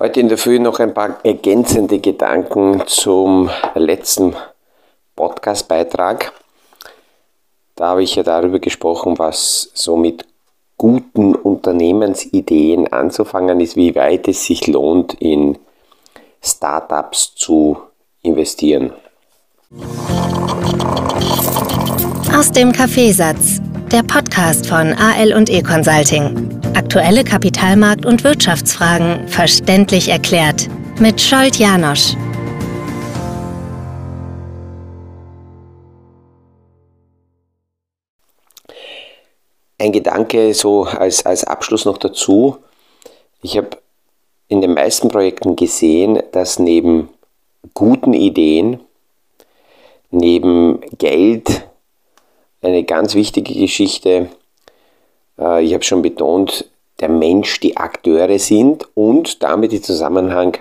Heute in der Früh noch ein paar ergänzende Gedanken zum letzten Podcast-Beitrag. Da habe ich ja darüber gesprochen, was so mit guten Unternehmensideen anzufangen ist, wie weit es sich lohnt, in Startups zu investieren. Aus dem Kaffeesatz, der Podcast von AL und E Consulting. Aktuelle Kapitalmarkt- und Wirtschaftsfragen verständlich erklärt mit Scholt Janosch. Ein Gedanke so als, als Abschluss noch dazu. Ich habe in den meisten Projekten gesehen, dass neben guten Ideen, neben Geld eine ganz wichtige Geschichte äh, ich habe schon betont, der Mensch die Akteure sind und damit im Zusammenhang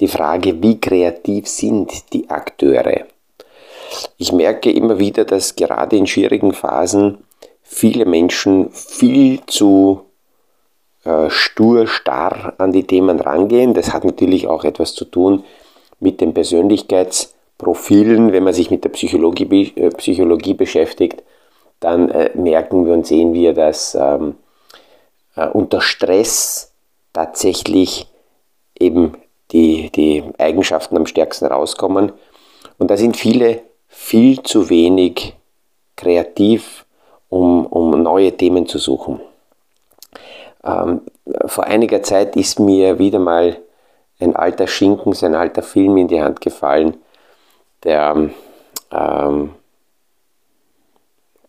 die Frage, wie kreativ sind die Akteure. Ich merke immer wieder, dass gerade in schwierigen Phasen viele Menschen viel zu äh, stur, starr an die Themen rangehen. Das hat natürlich auch etwas zu tun mit den Persönlichkeitsprofilen, wenn man sich mit der Psychologie, äh, Psychologie beschäftigt dann äh, merken wir und sehen wir, dass ähm, äh, unter Stress tatsächlich eben die, die Eigenschaften am stärksten rauskommen. Und da sind viele viel zu wenig kreativ, um, um neue Themen zu suchen. Ähm, vor einiger Zeit ist mir wieder mal ein alter Schinken, ein alter Film in die Hand gefallen, der ähm,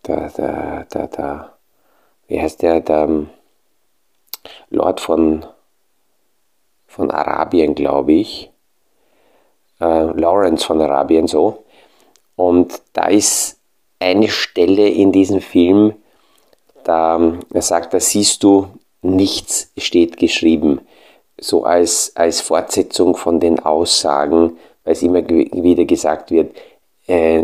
der, der, der, der wie heißt der, der ähm, Lord von, von Arabien, glaube ich, äh, Lawrence von Arabien so. Und da ist eine Stelle in diesem Film, da er sagt, da siehst du, nichts steht geschrieben. So als, als Fortsetzung von den Aussagen, weil es immer wieder gesagt wird, äh,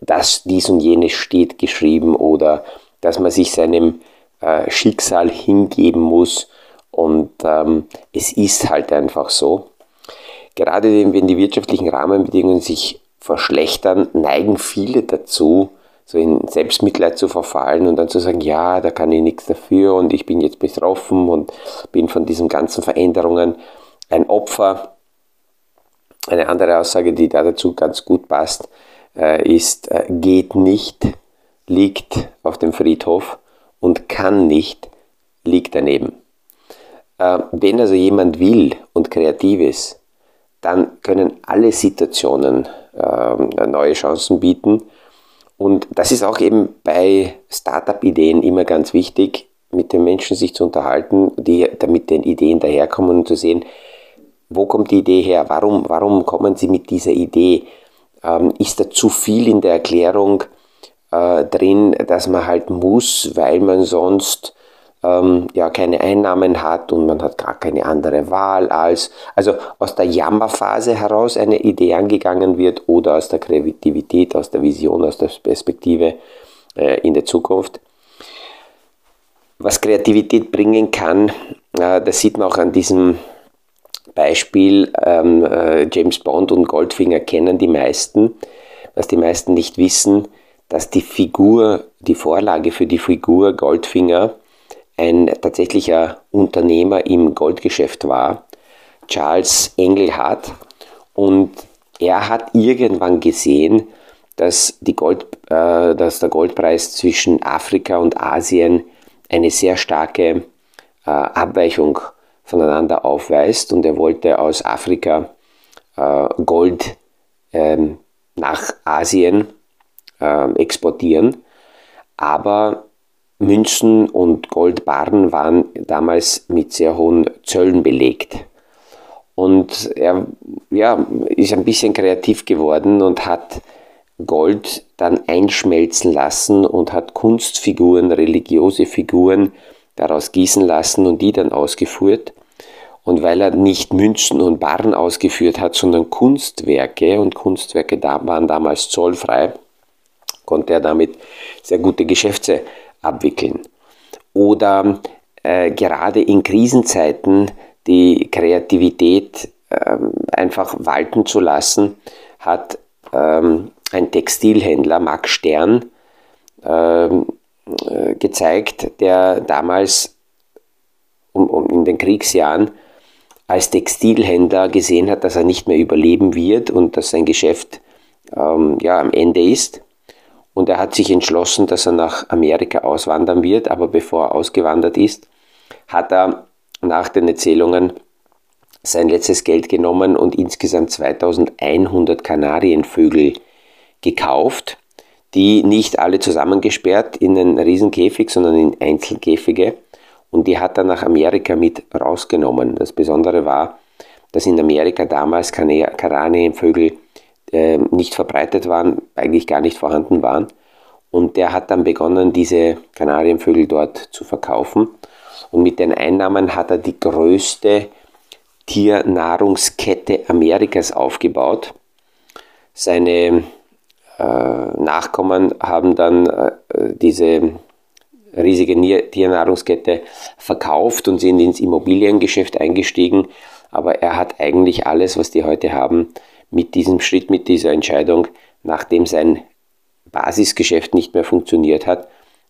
dass dies und jenes steht geschrieben oder dass man sich seinem äh, Schicksal hingeben muss und ähm, es ist halt einfach so. Gerade wenn die wirtschaftlichen Rahmenbedingungen sich verschlechtern, neigen viele dazu, so in Selbstmitleid zu verfallen und dann zu sagen, ja, da kann ich nichts dafür und ich bin jetzt betroffen und bin von diesen ganzen Veränderungen ein Opfer. Eine andere Aussage, die da dazu ganz gut passt, äh, ist äh, geht nicht, liegt auf dem Friedhof und kann nicht, liegt daneben. Äh, wenn also jemand will und kreativ ist, dann können alle Situationen neue Chancen bieten. Und das ist auch eben bei Startup-Ideen immer ganz wichtig, mit den Menschen sich zu unterhalten, die damit den Ideen daherkommen und zu sehen, wo kommt die Idee her, warum, warum kommen sie mit dieser Idee, ähm, ist da zu viel in der Erklärung äh, drin, dass man halt muss, weil man sonst ähm, ja keine Einnahmen hat und man hat gar keine andere Wahl als, also aus der Jammerphase heraus eine Idee angegangen wird oder aus der Kreativität, aus der Vision, aus der Perspektive äh, in der Zukunft. Was Kreativität bringen kann, äh, das sieht man auch an diesem Beispiel ähm, äh, James Bond und Goldfinger kennen die meisten. Was die meisten nicht wissen, dass die Figur, die Vorlage für die Figur Goldfinger ein tatsächlicher Unternehmer im Goldgeschäft war, Charles Engelhardt. Und er hat irgendwann gesehen, dass, die Gold, äh, dass der Goldpreis zwischen Afrika und Asien eine sehr starke äh, Abweichung voneinander aufweist und er wollte aus Afrika äh, Gold ähm, nach Asien äh, exportieren, aber Münzen und Goldbarren waren damals mit sehr hohen Zöllen belegt. Und er ja, ist ein bisschen kreativ geworden und hat Gold dann einschmelzen lassen und hat Kunstfiguren, religiöse Figuren daraus gießen lassen und die dann ausgeführt. Und weil er nicht Münzen und Barren ausgeführt hat, sondern Kunstwerke, und Kunstwerke waren damals zollfrei, konnte er damit sehr gute Geschäfte abwickeln. Oder äh, gerade in Krisenzeiten die Kreativität ähm, einfach walten zu lassen, hat ähm, ein Textilhändler, Max Stern, ähm, äh, gezeigt, der damals um, um in den Kriegsjahren als Textilhändler gesehen hat, dass er nicht mehr überleben wird und dass sein Geschäft ähm, ja, am Ende ist. Und er hat sich entschlossen, dass er nach Amerika auswandern wird, aber bevor er ausgewandert ist, hat er nach den Erzählungen sein letztes Geld genommen und insgesamt 2100 Kanarienvögel gekauft, die nicht alle zusammengesperrt in einen Riesenkäfig, sondern in Einzelkäfige. Und die hat er nach Amerika mit rausgenommen. Das Besondere war, dass in Amerika damals Kanarienvögel äh, nicht verbreitet waren, eigentlich gar nicht vorhanden waren. Und der hat dann begonnen, diese Kanarienvögel dort zu verkaufen. Und mit den Einnahmen hat er die größte Tiernahrungskette Amerikas aufgebaut. Seine Nachkommen haben dann äh, diese riesige Tiernahrungskette verkauft und sind ins Immobiliengeschäft eingestiegen. Aber er hat eigentlich alles, was die heute haben, mit diesem Schritt, mit dieser Entscheidung, nachdem sein Basisgeschäft nicht mehr funktioniert hat,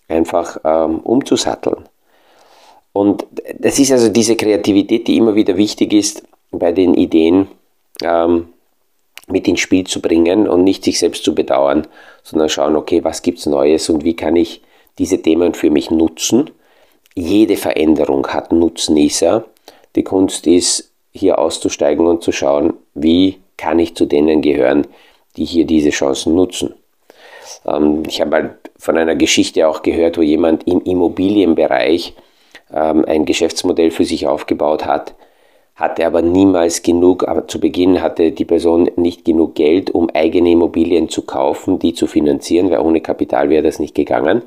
einfach ähm, umzusatteln. Und das ist also diese Kreativität, die immer wieder wichtig ist, bei den Ideen ähm, mit ins Spiel zu bringen und nicht sich selbst zu bedauern, sondern schauen, okay, was gibt es Neues und wie kann ich diese Themen für mich nutzen. Jede Veränderung hat Nutznießer. Die Kunst ist, hier auszusteigen und zu schauen, wie kann ich zu denen gehören, die hier diese Chancen nutzen. Ähm, ich habe halt von einer Geschichte auch gehört, wo jemand im Immobilienbereich ähm, ein Geschäftsmodell für sich aufgebaut hat, hatte aber niemals genug, aber zu Beginn hatte die Person nicht genug Geld, um eigene Immobilien zu kaufen, die zu finanzieren, weil ohne Kapital wäre das nicht gegangen.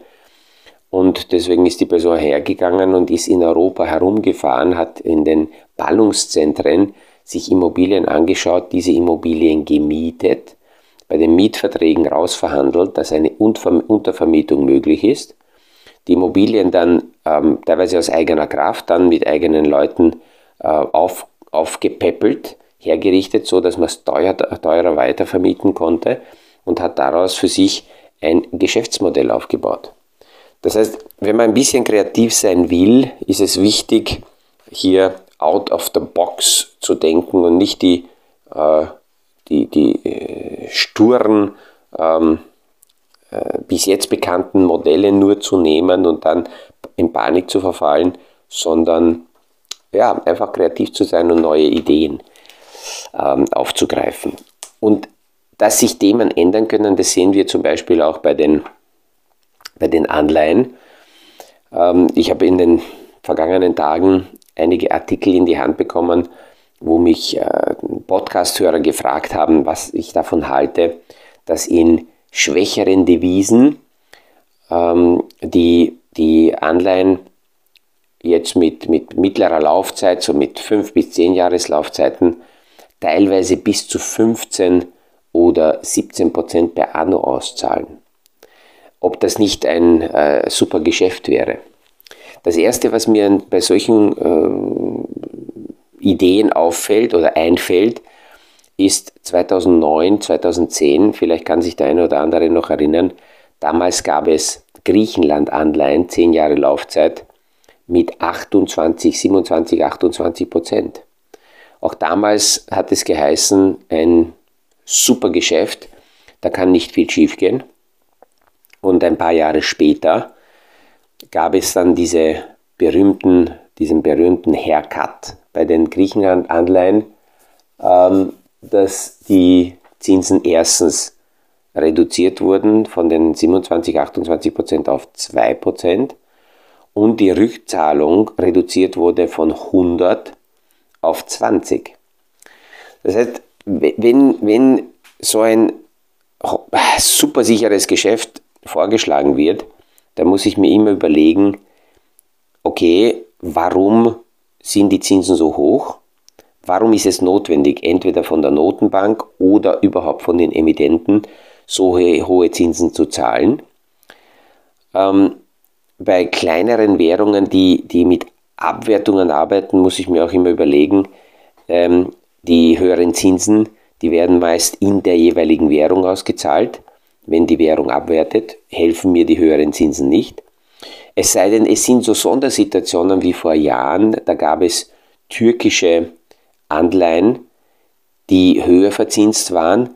Und deswegen ist die Person hergegangen und ist in Europa herumgefahren, hat in den Ballungszentren sich Immobilien angeschaut, diese Immobilien gemietet, bei den Mietverträgen rausverhandelt, dass eine Untervermietung möglich ist die Immobilien dann ähm, teilweise aus eigener Kraft, dann mit eigenen Leuten äh, auf, aufgepäppelt, hergerichtet, so dass man es teuer, teurer weitervermieten konnte und hat daraus für sich ein Geschäftsmodell aufgebaut. Das heißt, wenn man ein bisschen kreativ sein will, ist es wichtig, hier out of the box zu denken und nicht die, äh, die, die äh, sturen ähm, äh, bis jetzt bekannten Modelle nur zu nehmen und dann in Panik zu verfallen, sondern ja, einfach kreativ zu sein und neue Ideen ähm, aufzugreifen. Und dass sich Themen ändern können, das sehen wir zum Beispiel auch bei den, bei den Anleihen. Ähm, ich habe in den vergangenen Tagen einige Artikel in die Hand bekommen, wo mich äh, Podcast-Hörer gefragt haben, was ich davon halte, dass in schwächeren Devisen, ähm, die die Anleihen jetzt mit, mit mittlerer Laufzeit, so mit 5 bis 10 Jahreslaufzeiten, teilweise bis zu 15 oder 17 Prozent per Anno auszahlen. Ob das nicht ein äh, super Geschäft wäre. Das Erste, was mir bei solchen äh, Ideen auffällt oder einfällt, ist 2009, 2010, vielleicht kann sich der eine oder andere noch erinnern, damals gab es Griechenland-Anleihen, 10 Jahre Laufzeit, mit 28, 27, 28 Prozent. Auch damals hat es geheißen, ein super Geschäft, da kann nicht viel schiefgehen. Und ein paar Jahre später gab es dann diese berühmten, diesen berühmten Haircut bei den Griechenland-Anleihen, ähm, dass die Zinsen erstens reduziert wurden von den 27, 28 Prozent auf 2 Prozent und die Rückzahlung reduziert wurde von 100 auf 20. Das heißt, wenn, wenn so ein super sicheres Geschäft vorgeschlagen wird, dann muss ich mir immer überlegen, okay, warum sind die Zinsen so hoch? Warum ist es notwendig, entweder von der Notenbank oder überhaupt von den Emittenten so hohe Zinsen zu zahlen? Ähm, bei kleineren Währungen, die, die mit Abwertungen arbeiten, muss ich mir auch immer überlegen, ähm, die höheren Zinsen, die werden meist in der jeweiligen Währung ausgezahlt. Wenn die Währung abwertet, helfen mir die höheren Zinsen nicht. Es sei denn, es sind so Sondersituationen wie vor Jahren, da gab es türkische Anleihen, die höher verzinst waren,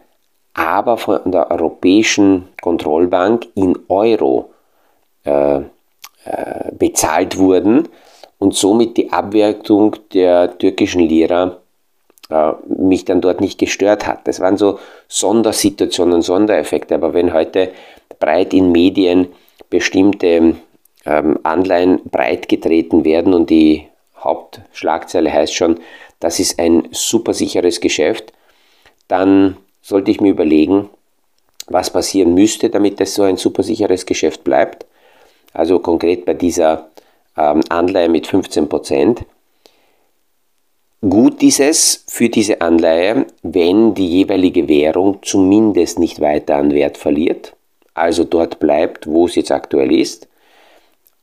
aber von der Europäischen Kontrollbank in Euro äh, äh, bezahlt wurden und somit die Abwertung der türkischen Lira äh, mich dann dort nicht gestört hat. Das waren so Sondersituationen, Sondereffekte. Aber wenn heute breit in Medien bestimmte ähm, Anleihen breit getreten werden und die Hauptschlagzeile heißt schon, das ist ein super sicheres Geschäft, dann sollte ich mir überlegen, was passieren müsste, damit das so ein super sicheres Geschäft bleibt. Also konkret bei dieser ähm, Anleihe mit 15 Prozent. Gut ist es für diese Anleihe, wenn die jeweilige Währung zumindest nicht weiter an Wert verliert, also dort bleibt, wo es jetzt aktuell ist,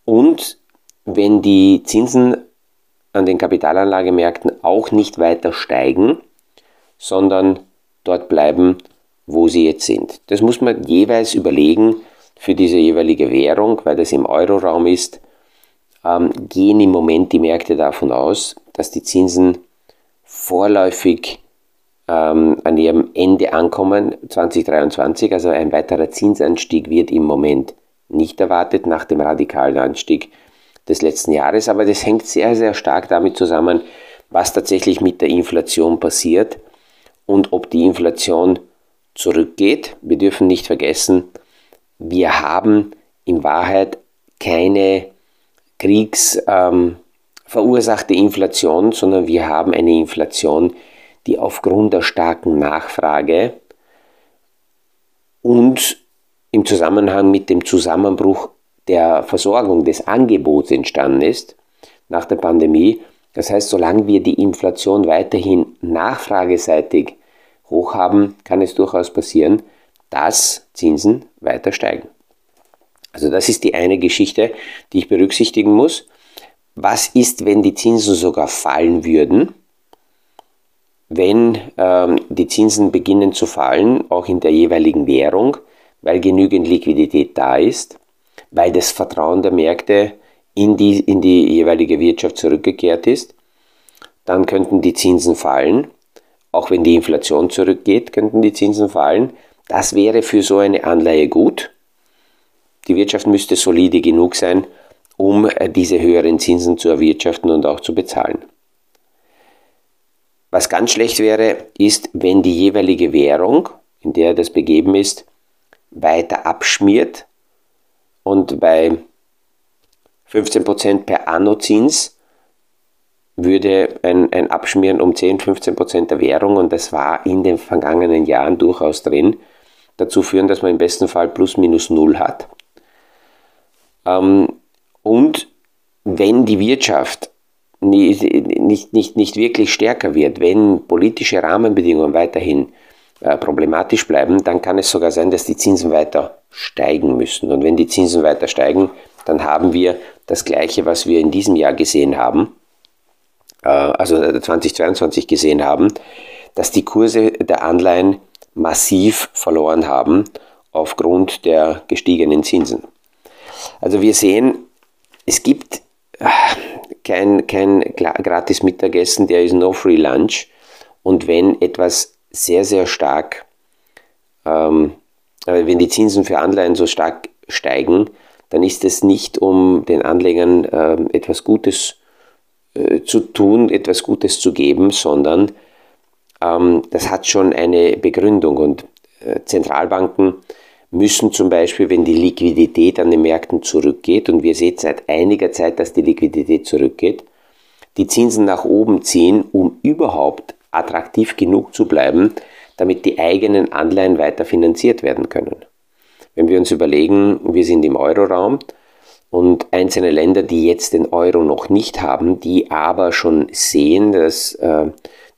und wenn die Zinsen an den Kapitalanlagemärkten auch nicht weiter steigen, sondern dort bleiben, wo sie jetzt sind. Das muss man jeweils überlegen für diese jeweilige Währung, weil das im Euroraum ist, ähm, gehen im Moment die Märkte davon aus, dass die Zinsen vorläufig ähm, an ihrem Ende ankommen, 2023. Also ein weiterer Zinsanstieg wird im Moment nicht erwartet nach dem radikalen Anstieg des letzten Jahres. Aber das hängt sehr, sehr stark damit zusammen, was tatsächlich mit der Inflation passiert und ob die Inflation zurückgeht. Wir dürfen nicht vergessen, wir haben in Wahrheit keine kriegsverursachte ähm, Inflation, sondern wir haben eine Inflation, die aufgrund der starken Nachfrage und im Zusammenhang mit dem Zusammenbruch der Versorgung des Angebots entstanden ist nach der Pandemie. Das heißt, solange wir die Inflation weiterhin nachfrageseitig hoch haben, kann es durchaus passieren, dass Zinsen weiter steigen. Also das ist die eine Geschichte, die ich berücksichtigen muss. Was ist, wenn die Zinsen sogar fallen würden? Wenn ähm, die Zinsen beginnen zu fallen, auch in der jeweiligen Währung, weil genügend Liquidität da ist, weil das Vertrauen der Märkte in die, in die jeweilige Wirtschaft zurückgekehrt ist, dann könnten die Zinsen fallen. Auch wenn die Inflation zurückgeht, könnten die Zinsen fallen. Das wäre für so eine Anleihe gut. Die Wirtschaft müsste solide genug sein, um äh, diese höheren Zinsen zu erwirtschaften und auch zu bezahlen. Was ganz schlecht wäre, ist, wenn die jeweilige Währung, in der das begeben ist, weiter abschmiert und bei 15% per Anno-Zins würde ein, ein Abschmieren um 10, 15% der Währung, und das war in den vergangenen Jahren durchaus drin, dazu führen, dass man im besten Fall plus minus null hat. Ähm, und wenn die Wirtschaft nicht, nicht, nicht, nicht wirklich stärker wird, wenn politische Rahmenbedingungen weiterhin äh, problematisch bleiben, dann kann es sogar sein, dass die Zinsen weiter steigen müssen. Und wenn die Zinsen weiter steigen, dann haben wir das Gleiche, was wir in diesem Jahr gesehen haben, äh, also 2022 gesehen haben, dass die Kurse der Anleihen massiv verloren haben aufgrund der gestiegenen Zinsen. Also wir sehen, es gibt äh, kein, kein gratis Mittagessen, der ist no free lunch. Und wenn etwas sehr, sehr stark, ähm, äh, wenn die Zinsen für Anleihen so stark steigen, dann ist es nicht, um den Anlegern äh, etwas Gutes äh, zu tun, etwas Gutes zu geben, sondern ähm, das hat schon eine Begründung. Und äh, Zentralbanken müssen zum Beispiel, wenn die Liquidität an den Märkten zurückgeht, und wir sehen seit einiger Zeit, dass die Liquidität zurückgeht, die Zinsen nach oben ziehen, um überhaupt attraktiv genug zu bleiben, damit die eigenen Anleihen weiter finanziert werden können. Wenn wir uns überlegen, wir sind im Euroraum und einzelne Länder, die jetzt den Euro noch nicht haben, die aber schon sehen, dass äh,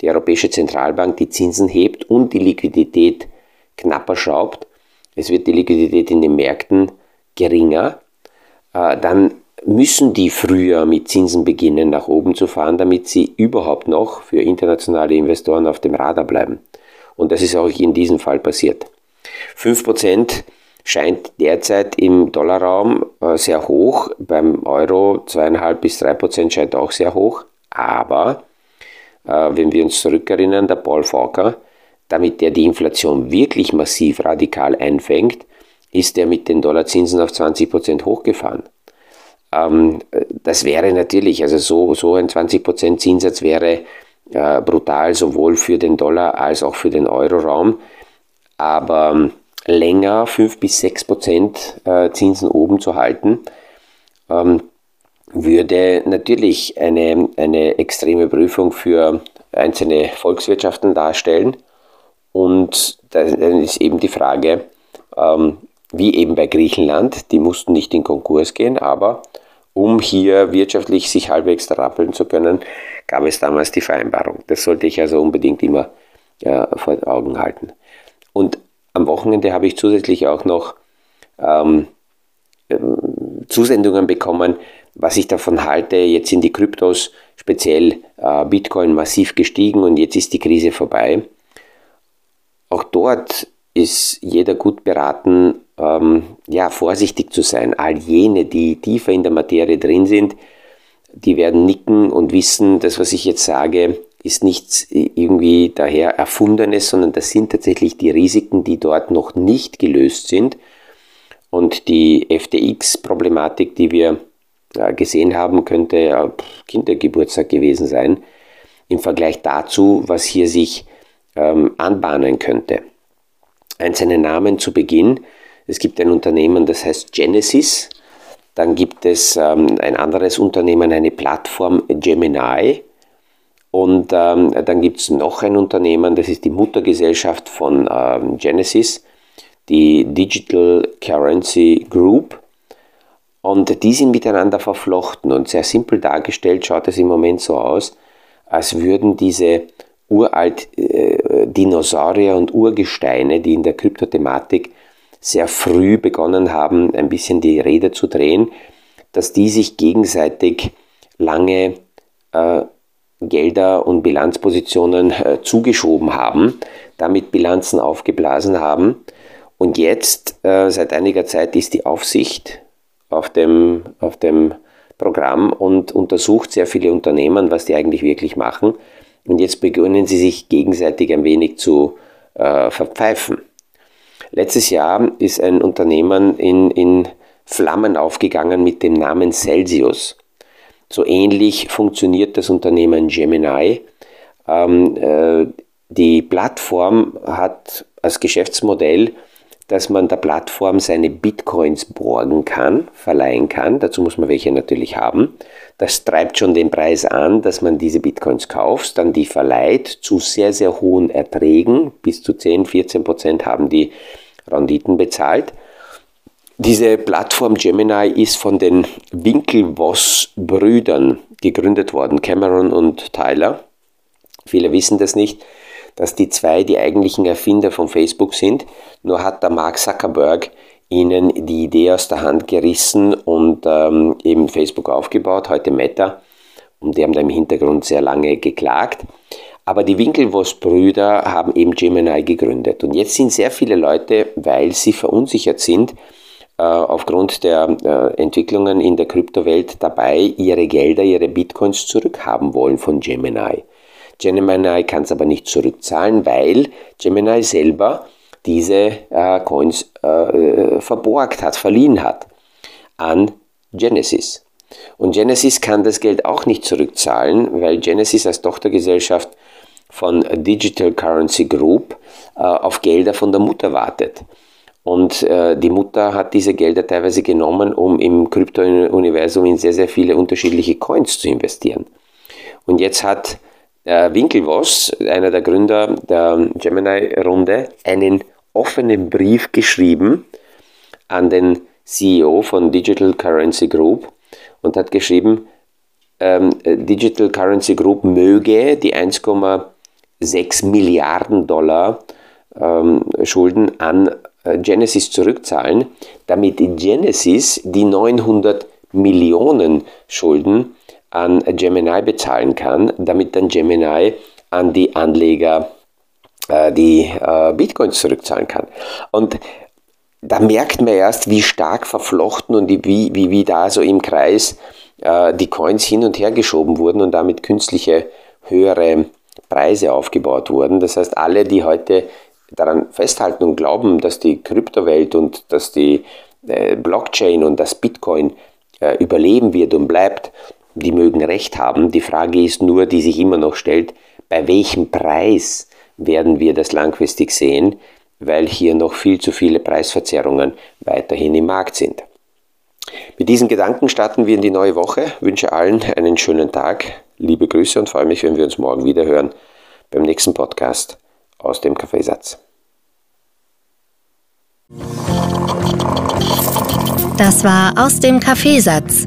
die Europäische Zentralbank die Zinsen hebt und die Liquidität knapper schraubt, es wird die Liquidität in den Märkten geringer, äh, dann müssen die früher mit Zinsen beginnen, nach oben zu fahren, damit sie überhaupt noch für internationale Investoren auf dem Radar bleiben. Und das ist auch in diesem Fall passiert. 5% scheint derzeit im Dollarraum äh, sehr hoch, beim Euro 2,5 bis 3% scheint auch sehr hoch, aber wenn wir uns zurückerinnern, der Paul Volcker, damit der die Inflation wirklich massiv radikal einfängt, ist er mit den Dollarzinsen auf 20% hochgefahren. Ähm, das wäre natürlich, also so, so ein 20% Zinssatz wäre äh, brutal, sowohl für den Dollar als auch für den Euroraum. Aber ähm, länger 5 bis 6% äh, Zinsen oben zu halten, ähm, würde natürlich eine, eine extreme Prüfung für einzelne Volkswirtschaften darstellen. Und dann ist eben die Frage, ähm, wie eben bei Griechenland, die mussten nicht in Konkurs gehen, aber um hier wirtschaftlich sich halbwegs rappeln zu können, gab es damals die Vereinbarung. Das sollte ich also unbedingt immer äh, vor Augen halten. Und am Wochenende habe ich zusätzlich auch noch ähm, äh, Zusendungen bekommen, was ich davon halte. Jetzt sind die Kryptos, speziell äh, Bitcoin, massiv gestiegen und jetzt ist die Krise vorbei. Auch dort ist jeder gut beraten, ähm, ja, vorsichtig zu sein. All jene, die tiefer in der Materie drin sind, die werden nicken und wissen, das, was ich jetzt sage, ist nichts irgendwie daher Erfundenes, sondern das sind tatsächlich die Risiken, die dort noch nicht gelöst sind. Und die FTX-Problematik, die wir äh, gesehen haben, könnte Kindergeburtstag gewesen sein im Vergleich dazu, was hier sich ähm, anbahnen könnte. Einzelne Namen zu Beginn. Es gibt ein Unternehmen, das heißt Genesis. Dann gibt es ähm, ein anderes Unternehmen, eine Plattform Gemini. Und ähm, dann gibt es noch ein Unternehmen, das ist die Muttergesellschaft von ähm, Genesis, die Digital Currency Group. Und die sind miteinander verflochten und sehr simpel dargestellt schaut es im Moment so aus, als würden diese uralt äh, Dinosaurier und Urgesteine, die in der Kryptothematik sehr früh begonnen haben, ein bisschen die Räder zu drehen, dass die sich gegenseitig lange äh, Gelder und Bilanzpositionen äh, zugeschoben haben, damit Bilanzen aufgeblasen haben. Und jetzt, äh, seit einiger Zeit, ist die Aufsicht auf dem, auf dem Programm und untersucht sehr viele Unternehmen, was die eigentlich wirklich machen. Und jetzt beginnen sie sich gegenseitig ein wenig zu äh, verpfeifen. Letztes Jahr ist ein Unternehmen in, in Flammen aufgegangen mit dem Namen Celsius. So ähnlich funktioniert das Unternehmen Gemini. Ähm, äh, die Plattform hat als Geschäftsmodell, dass man der Plattform seine Bitcoins borgen kann, verleihen kann. Dazu muss man welche natürlich haben. Das treibt schon den Preis an, dass man diese Bitcoins kauft, dann die verleiht zu sehr, sehr hohen Erträgen. Bis zu 10, 14 Prozent haben die Renditen bezahlt. Diese Plattform Gemini ist von den Winklevoss-Brüdern gegründet worden, Cameron und Tyler. Viele wissen das nicht, dass die zwei die eigentlichen Erfinder von Facebook sind. Nur hat der Mark Zuckerberg ihnen die Idee aus der Hand gerissen und ähm, eben Facebook aufgebaut, heute Meta. Und die haben da im Hintergrund sehr lange geklagt. Aber die Winklevoss-Brüder haben eben Gemini gegründet. Und jetzt sind sehr viele Leute, weil sie verunsichert sind, äh, aufgrund der äh, Entwicklungen in der Kryptowelt dabei, ihre Gelder, ihre Bitcoins zurückhaben wollen von Gemini. Gemini kann es aber nicht zurückzahlen, weil Gemini selber diese äh, Coins äh, verborgt hat, verliehen hat an Genesis. Und Genesis kann das Geld auch nicht zurückzahlen, weil Genesis als Tochtergesellschaft von Digital Currency Group äh, auf Gelder von der Mutter wartet. Und äh, die Mutter hat diese Gelder teilweise genommen, um im Krypto-Universum in sehr, sehr viele unterschiedliche Coins zu investieren. Und jetzt hat äh, Winklevoss, einer der Gründer der Gemini-Runde, einen offenen Brief geschrieben an den CEO von Digital Currency Group und hat geschrieben, ähm, Digital Currency Group möge die 1,6 Milliarden Dollar ähm, Schulden an äh, Genesis zurückzahlen, damit Genesis die 900 Millionen Schulden an Gemini bezahlen kann, damit dann Gemini an die Anleger äh, die äh, Bitcoins zurückzahlen kann. Und da merkt man erst, wie stark verflochten und wie, wie, wie da so im Kreis äh, die Coins hin und her geschoben wurden und damit künstliche höhere Preise aufgebaut wurden. Das heißt, alle, die heute daran festhalten und glauben, dass die Kryptowelt und dass die äh, Blockchain und das Bitcoin äh, überleben wird und bleibt, die mögen recht haben. Die Frage ist nur, die sich immer noch stellt, bei welchem Preis werden wir das langfristig sehen, weil hier noch viel zu viele Preisverzerrungen weiterhin im Markt sind. Mit diesen Gedanken starten wir in die neue Woche. Ich wünsche allen einen schönen Tag. Liebe Grüße und freue mich, wenn wir uns morgen wieder hören beim nächsten Podcast aus dem Kaffeesatz. Das war aus dem Kaffeesatz,